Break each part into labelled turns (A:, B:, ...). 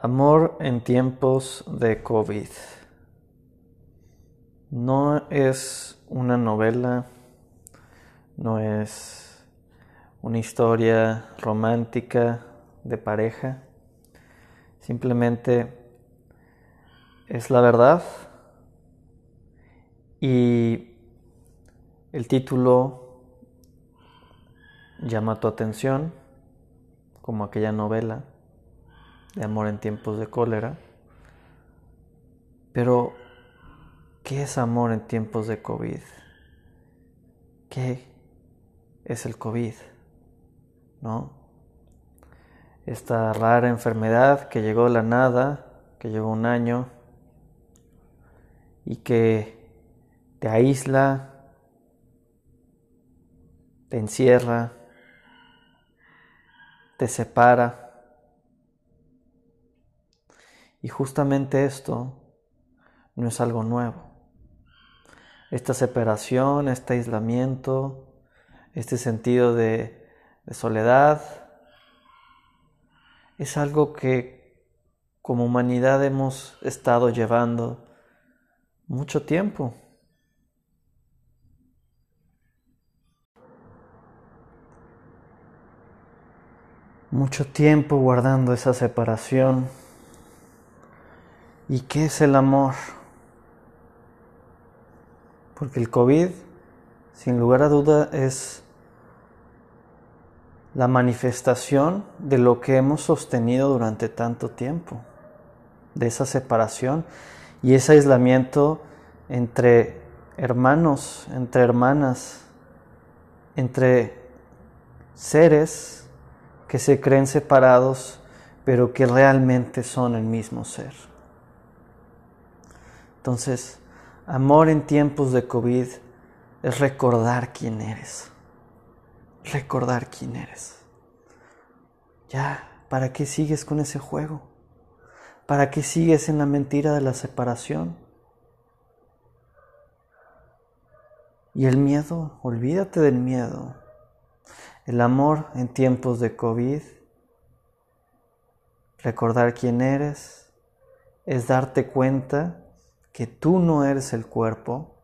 A: Amor en tiempos de COVID. No es una novela, no es una historia romántica de pareja, simplemente es la verdad. Y el título llama tu atención como aquella novela de amor en tiempos de cólera. Pero, ¿qué es amor en tiempos de COVID? ¿Qué es el COVID? ¿No? Esta rara enfermedad que llegó de la nada, que llevó un año y que te aísla, te encierra, te separa y justamente esto no es algo nuevo. Esta separación, este aislamiento, este sentido de, soledad, es algo que como humanidad hemos estado llevando mucho tiempo. Mucho tiempo guardando esa separación ¿Y qué es el amor? Porque el COVID, sin lugar a duda, es la manifestación de lo que hemos sostenido durante tanto tiempo, de esa separación y ese aislamiento entre hermanos, entre hermanas, entre seres que se creen separados, pero que realmente son el mismo ser. Entonces, amor en tiempos de COVID es recordar quién eres. Recordar quién eres. Ya, ¿para qué sigues con ese juego? ¿Para qué sigues en la mentira de la separación? Y el miedo, olvídate del miedo. El amor en tiempos de COVID, recordar quién eres, es darte cuenta que tú no eres el cuerpo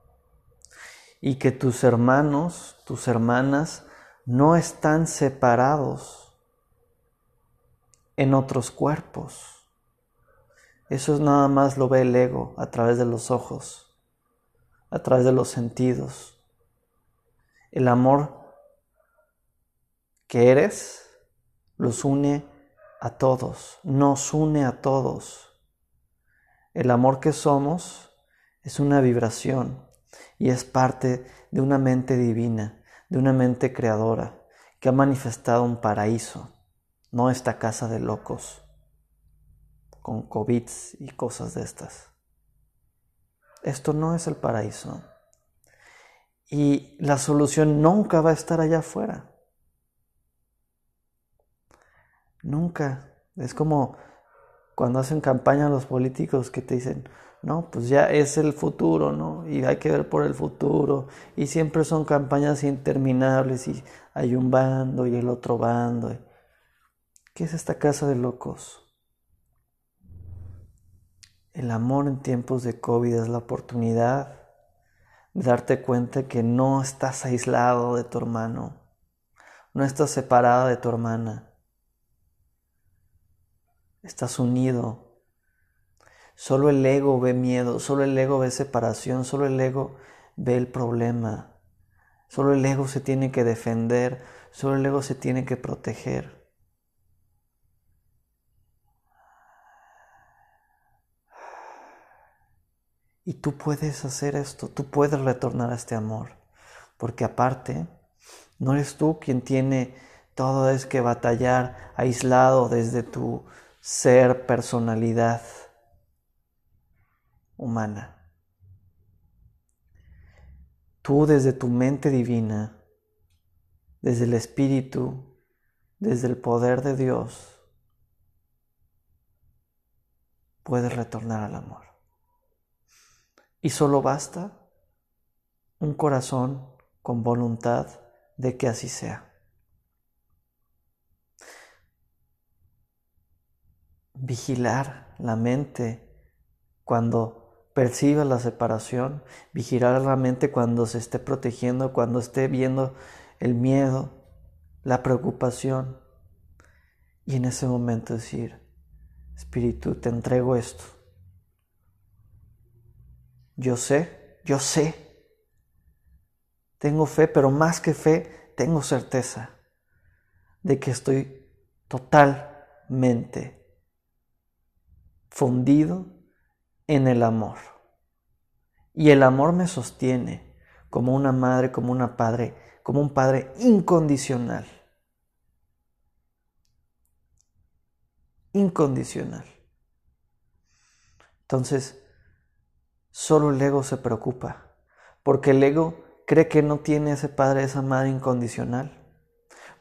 A: y que tus hermanos, tus hermanas, no están separados en otros cuerpos. Eso es nada más lo ve el ego a través de los ojos, a través de los sentidos. El amor que eres los une a todos, nos une a todos. El amor que somos es una vibración y es parte de una mente divina, de una mente creadora que ha manifestado un paraíso, no esta casa de locos con COVID y cosas de estas. Esto no es el paraíso. Y la solución nunca va a estar allá afuera. Nunca. Es como cuando hacen campaña los políticos que te dicen, no, pues ya es el futuro, ¿no? Y hay que ver por el futuro. Y siempre son campañas interminables y hay un bando y el otro bando. ¿Qué es esta casa de locos? El amor en tiempos de COVID es la oportunidad de darte cuenta que no estás aislado de tu hermano, no estás separada de tu hermana estás unido. Solo el ego ve miedo, solo el ego ve separación, solo el ego ve el problema. Solo el ego se tiene que defender, solo el ego se tiene que proteger. Y tú puedes hacer esto, tú puedes retornar a este amor, porque aparte, no eres tú quien tiene todo es que batallar aislado desde tu ser personalidad humana. Tú desde tu mente divina, desde el Espíritu, desde el poder de Dios, puedes retornar al amor. Y solo basta un corazón con voluntad de que así sea. Vigilar la mente cuando perciba la separación, vigilar la mente cuando se esté protegiendo, cuando esté viendo el miedo, la preocupación. Y en ese momento decir, Espíritu, te entrego esto. Yo sé, yo sé. Tengo fe, pero más que fe, tengo certeza de que estoy totalmente fundido en el amor. Y el amor me sostiene como una madre, como una padre, como un padre incondicional. Incondicional. Entonces, solo el ego se preocupa, porque el ego cree que no tiene ese padre, esa madre incondicional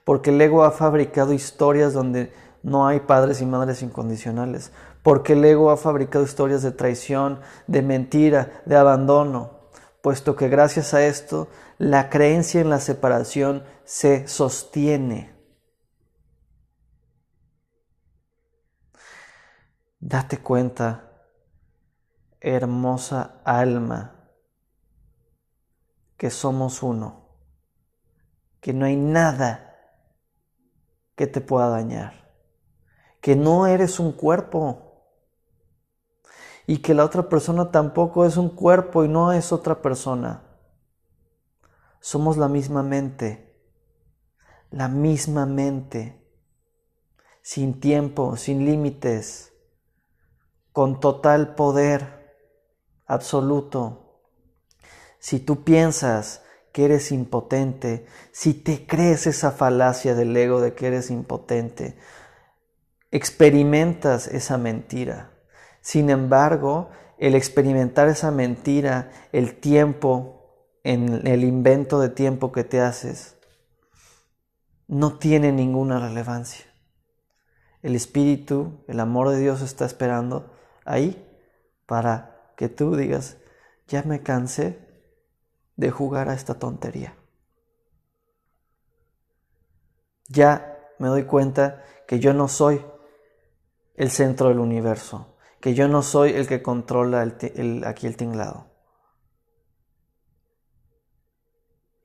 A: porque el ego ha fabricado historias donde no hay padres y madres incondicionales, porque el ego ha fabricado historias de traición, de mentira, de abandono, puesto que gracias a esto la creencia en la separación se sostiene. Date cuenta, hermosa alma, que somos uno, que no hay nada que te pueda dañar, que no eres un cuerpo y que la otra persona tampoco es un cuerpo y no es otra persona. Somos la misma mente, la misma mente, sin tiempo, sin límites, con total poder absoluto. Si tú piensas que eres impotente, si te crees esa falacia del ego de que eres impotente, experimentas esa mentira. Sin embargo, el experimentar esa mentira, el tiempo, en el invento de tiempo que te haces, no tiene ninguna relevancia. El Espíritu, el amor de Dios está esperando ahí para que tú digas, ya me cansé de jugar a esta tontería. Ya me doy cuenta que yo no soy el centro del universo, que yo no soy el que controla aquí el tinglado.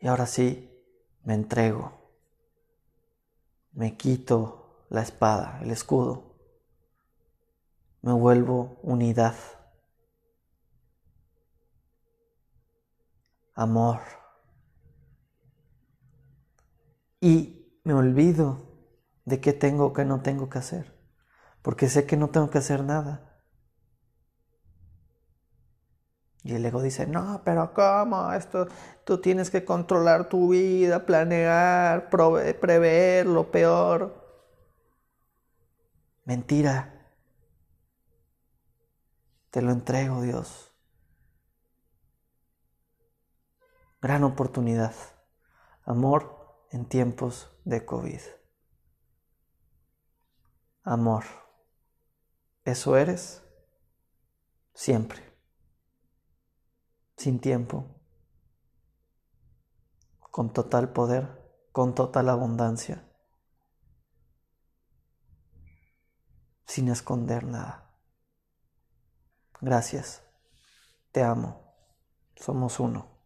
A: Y ahora sí, me entrego, me quito la espada, el escudo, me vuelvo unidad. amor. Y me olvido de qué tengo o qué no tengo que hacer, porque sé que no tengo que hacer nada. Y el ego dice, no, pero ¿cómo? Esto, tú tienes que controlar tu vida, planear, prever lo peor. Mentira. Te lo entrego, Dios. Gran oportunidad. Amor en tiempos de COVID. Amor. ¿Eso eres? Siempre. Sin tiempo. Con total poder, con total abundancia. Sin esconder nada. Gracias. Te amo. Somos uno.